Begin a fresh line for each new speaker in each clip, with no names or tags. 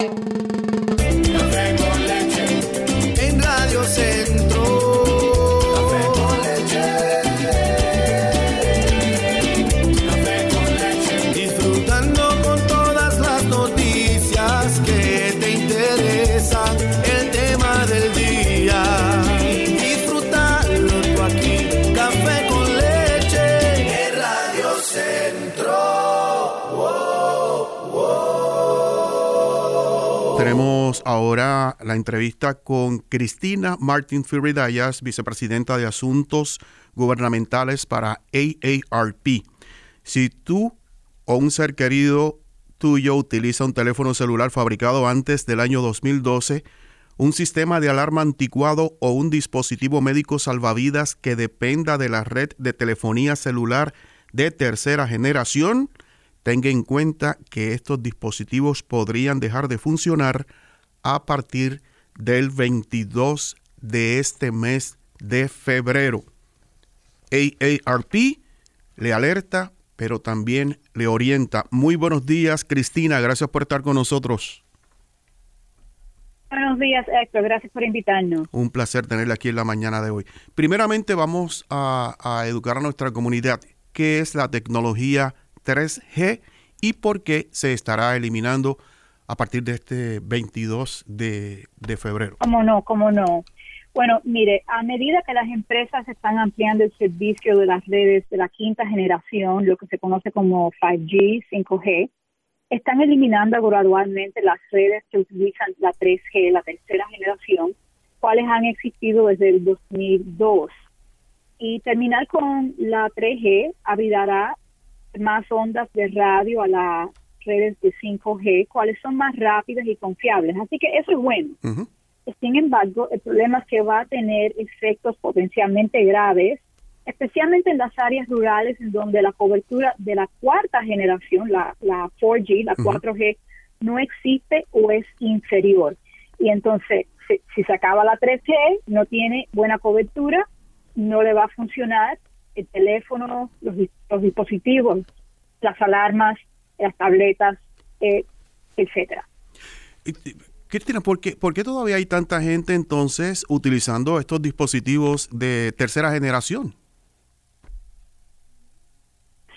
En
ahora la entrevista con Cristina Martin Firidayas, vicepresidenta de Asuntos Gubernamentales para AARP. Si tú o un ser querido tuyo utiliza un teléfono celular fabricado antes del año 2012, un sistema de alarma anticuado o un dispositivo médico salvavidas que dependa de la red de telefonía celular de tercera generación, tenga en cuenta que estos dispositivos podrían dejar de funcionar a partir del 22 de este mes de febrero. AARP le alerta, pero también le orienta. Muy buenos días, Cristina. Gracias por estar con nosotros.
Buenos días, Héctor. Gracias por invitarnos.
Un placer tenerle aquí en la mañana de hoy. Primeramente vamos a, a educar a nuestra comunidad qué es la tecnología 3G y por qué se estará eliminando a partir de este 22 de, febrero.
¿Cómo no? ¿Cómo no? Bueno, mire, a medida que las empresas están ampliando el servicio de las redes de la quinta generación, lo que se conoce como 5G, 5G, están eliminando gradualmente las redes que utilizan la 3G, la tercera generación, cuales han existido desde el 2002. Y terminar con la 3G abrirá más ondas de radio a las redes de 5G, cuales son más rápidas y confiables. Así que eso es bueno.
Ujú.
Sin embargo, el problema es que va a tener efectos potencialmente graves, especialmente en las áreas rurales en donde la cobertura de la cuarta generación, la, la 4G, la 4G, no existe o es inferior. Y entonces, si, si se acaba la 3G, no tiene buena cobertura, no le va a funcionar el teléfono, los, los dispositivos, las alarmas, las tabletas, eh, etcétera.
Cristina, ¿por qué, por qué todavía hay tanta gente entonces utilizando estos dispositivos de tercera generación?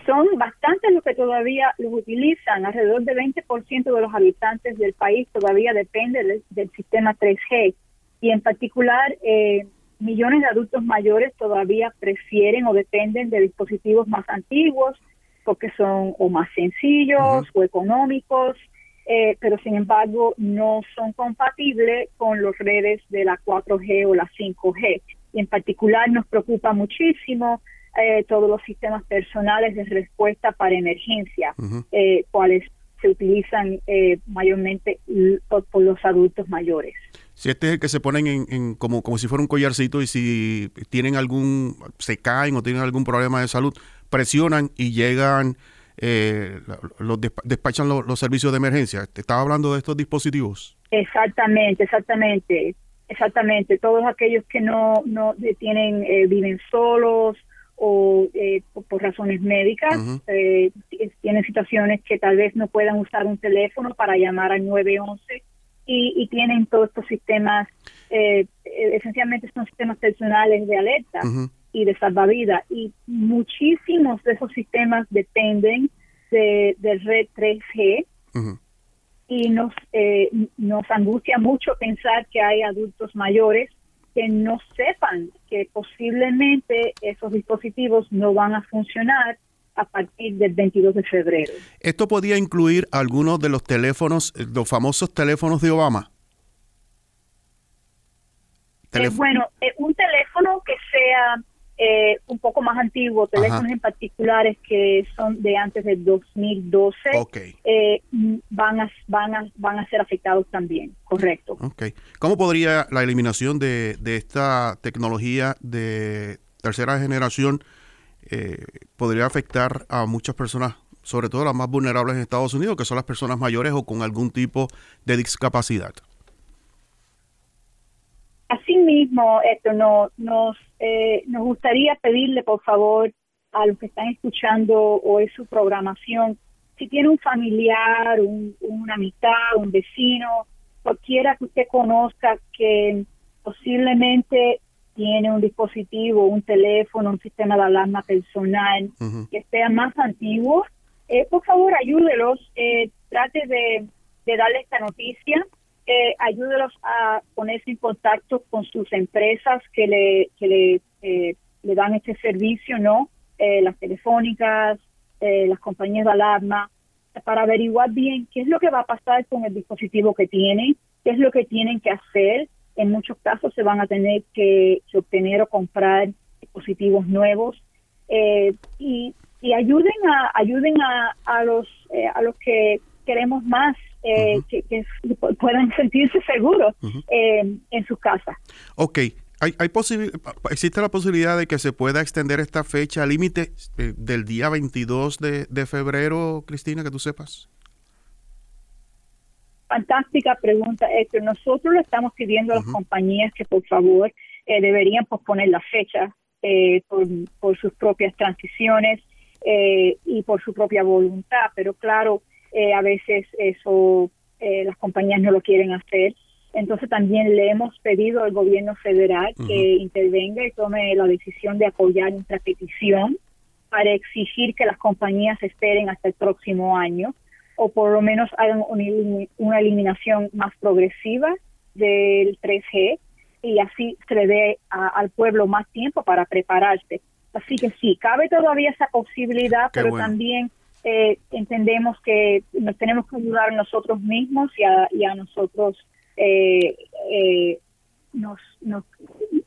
son bastantes los que todavía los utilizan. Alrededor del 20% de los habitantes del país todavía depende del, del sistema 3G. Y en particular, eh, millones de adultos mayores todavía prefieren o dependen de dispositivos más antiguos porque son o más sencillos o económicos, eh, pero sin embargo no son compatibles con las redes de la 4G o la 5G. Y en particular nos preocupa muchísimo eh, todos los sistemas personales de respuesta para emergencia,
Ujú.
eh, cuales se utilizan eh, mayormente por los adultos mayores.
Si este es el que se ponen en, en como, como si fuera un collarcito y si tienen algún, se caen o tienen algún problema de salud, presionan y llegan, eh, los despa- despachan los, los servicios de emergencia. ¿Te estaba hablando de estos dispositivos?
Exactamente, exactamente, exactamente. Todos aquellos que no, no tienen, eh, viven solos o eh, por, por razones médicas, eh, t- tienen situaciones que tal vez no puedan usar un teléfono para llamar al 911 y, y tienen todos estos sistemas, eh, esencialmente son sistemas personales de alerta. Y de salvavidas y muchísimos de esos sistemas dependen de, de red 3G
Ujú.
y nos eh, nos angustia mucho pensar que hay adultos mayores que no sepan que posiblemente esos dispositivos no van a funcionar a partir del 22 de febrero.
Esto podía incluir algunos de los teléfonos, eh, los famosos teléfonos de Obama.
Eh, bueno, eh, un teléfono que sea eh, un poco más antiguo, teléfonos
Ajá.
en particulares que son de antes del 2012,
Ok,
eh, van a van a van a ser afectados también, correcto.
ok. ¿Cómo podría la eliminación de, de esta tecnología de tercera generación eh, podría afectar a muchas personas, sobre todo las más vulnerables en Estados Unidos, que son las personas mayores o con algún tipo de discapacidad?
Asimismo, esto no, nos, eh, nos gustaría pedirle, por favor, a los que están escuchando hoy su programación, si tiene un familiar, un, una amistad, un vecino, cualquiera que usted conozca que posiblemente tiene un dispositivo, un teléfono, un sistema de alarma personal que sea más antiguo, eh, por favor ayúdelos, eh, trate de, de, darle esta noticia, eh, ayúdelos a ponerse en contacto con sus empresas que le, que le, eh, le dan este servicio, ¿no? las telefónicas, las compañías de alarma, para averiguar bien qué es lo que va a pasar con el dispositivo que tienen, qué es lo que tienen que hacer en muchos casos se van a tener que, obtener o comprar dispositivos nuevos eh, y, ayuden a ayuden a, a los eh, a los que queremos más eh, que, puedan sentirse seguros en sus casas.
Ok, ¿Hay, hay ¿Existe la posibilidad de que se pueda extender esta fecha límite del día 22 de, de febrero, Cristina, que tú sepas?
Fantástica pregunta, Héctor. Nosotros le estamos pidiendo a las compañías que por favor eh, deberían posponer la fecha eh, por, sus propias transiciones eh, y por su propia voluntad, pero claro, a veces eso las compañías no lo quieren hacer. Entonces también le hemos pedido al gobierno federal que intervenga y tome la decisión de apoyar nuestra petición para exigir que las compañías esperen hasta el próximo año o por lo menos hagan una eliminación más progresiva del 3G y así se le dé al pueblo más tiempo para prepararse. Así que sí, cabe todavía esa posibilidad, pero también eh, entendemos que nos tenemos que ayudar nosotros mismos y a, nosotros eh, eh, nos, nos,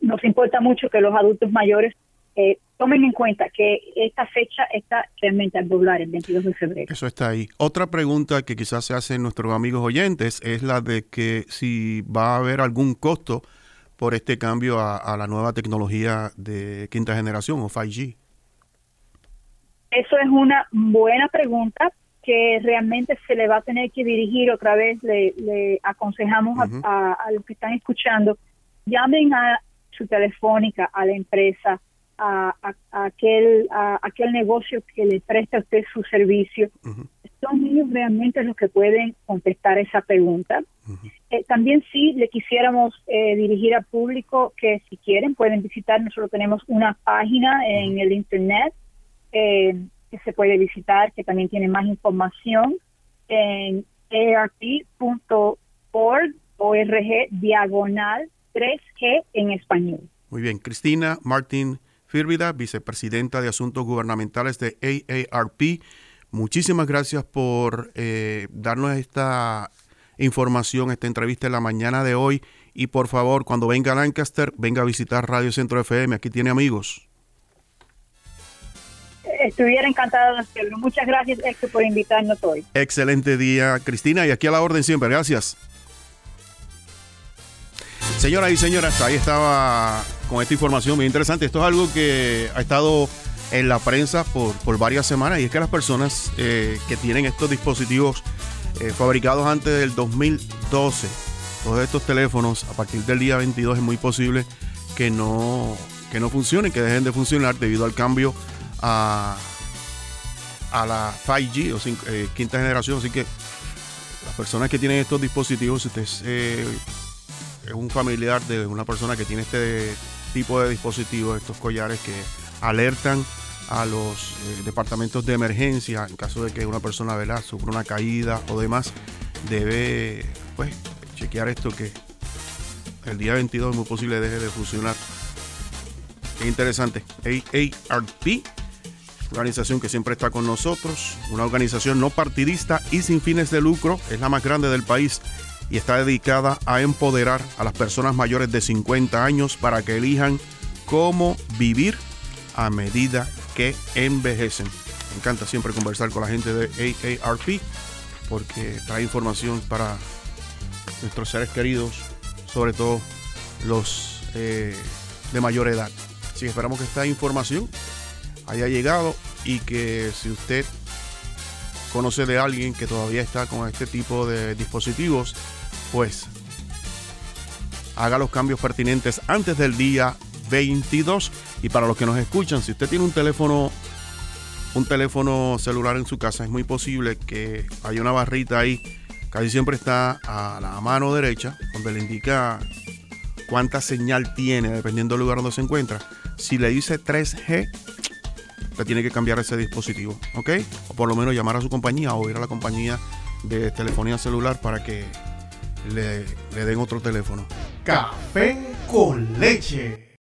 nos importa mucho que los adultos mayores eh, tomen en cuenta que esta fecha está realmente al doblar el 22 de febrero.
Eso está ahí. Otra pregunta que quizás se hacen nuestros amigos oyentes es la de que si va a haber algún costo por este cambio a, la nueva tecnología de quinta generación o 5G.
Eso es una buena pregunta que realmente se le va a tener que dirigir otra vez. Le, aconsejamos a, a los que están escuchando, llamen a su telefónica, a la empresa, a, aquel, a aquel negocio que le presta a usted su servicio. Son ellos realmente los que pueden contestar esa pregunta. Eh, también sí le quisiéramos eh, dirigir al público que si quieren pueden visitar, nosotros tenemos una página en el internet eh, que se puede visitar, que también tiene más información en arp.org, org diagonal 3G en español.
Muy bien, Cristina Martín Fírvida, vicepresidenta de Asuntos Gubernamentales de AARP. Muchísimas gracias por eh, darnos esta información, esta entrevista en la mañana de hoy. Y por favor, cuando venga a Lancaster, venga a visitar Radio Centro FM. Aquí tiene amigos.
Estuviera encantada de hacerlo. Muchas gracias, Héctor, por invitarnos hoy.
Excelente día, Cristina. Y aquí a la orden siempre. Gracias. Señoras y señores, ahí estaba con esta información muy interesante. Esto es algo que ha estado en la prensa por, varias semanas y es que las personas eh, que tienen estos dispositivos eh, fabricados antes del 2012, todos estos teléfonos a partir del día 22 es muy posible que no, que no funcionen, que dejen de funcionar debido al cambio a, a la 5G o eh, quinta generación. Así que las personas que tienen estos dispositivos, si usted es un familiar de una persona que tiene este tipo de dispositivos, estos collares que alertan a los eh, departamentos de emergencia en caso de que una persona ¿verdad? sufra una caída o demás, debe pues chequear esto que el día 22 es muy posible deje de funcionar. Qué interesante. AARP, organización que siempre está con nosotros, una organización no partidista y sin fines de lucro, es la más grande del país y está dedicada a empoderar a las personas mayores de 50 años para que elijan cómo vivir a medida que envejecen. Me encanta siempre conversar con la gente de AARP porque trae información para nuestros seres queridos, sobre todo los eh, de mayor edad. Así que esperamos que esta información haya llegado y que si usted conoce de alguien que todavía está con este tipo de dispositivos, pues haga los cambios pertinentes antes del día 22. Y para los que nos escuchan, si usted tiene un teléfono un teléfono celular en su casa, es muy posible que haya una barrita ahí, casi siempre está a la mano derecha, donde le indica cuánta señal tiene, dependiendo del lugar donde se encuentra. Si le dice 3G, le tiene que cambiar ese dispositivo, ¿ok? O por lo menos llamar a su compañía o ir a la compañía de telefonía celular para que le, le den otro teléfono.
Café con leche.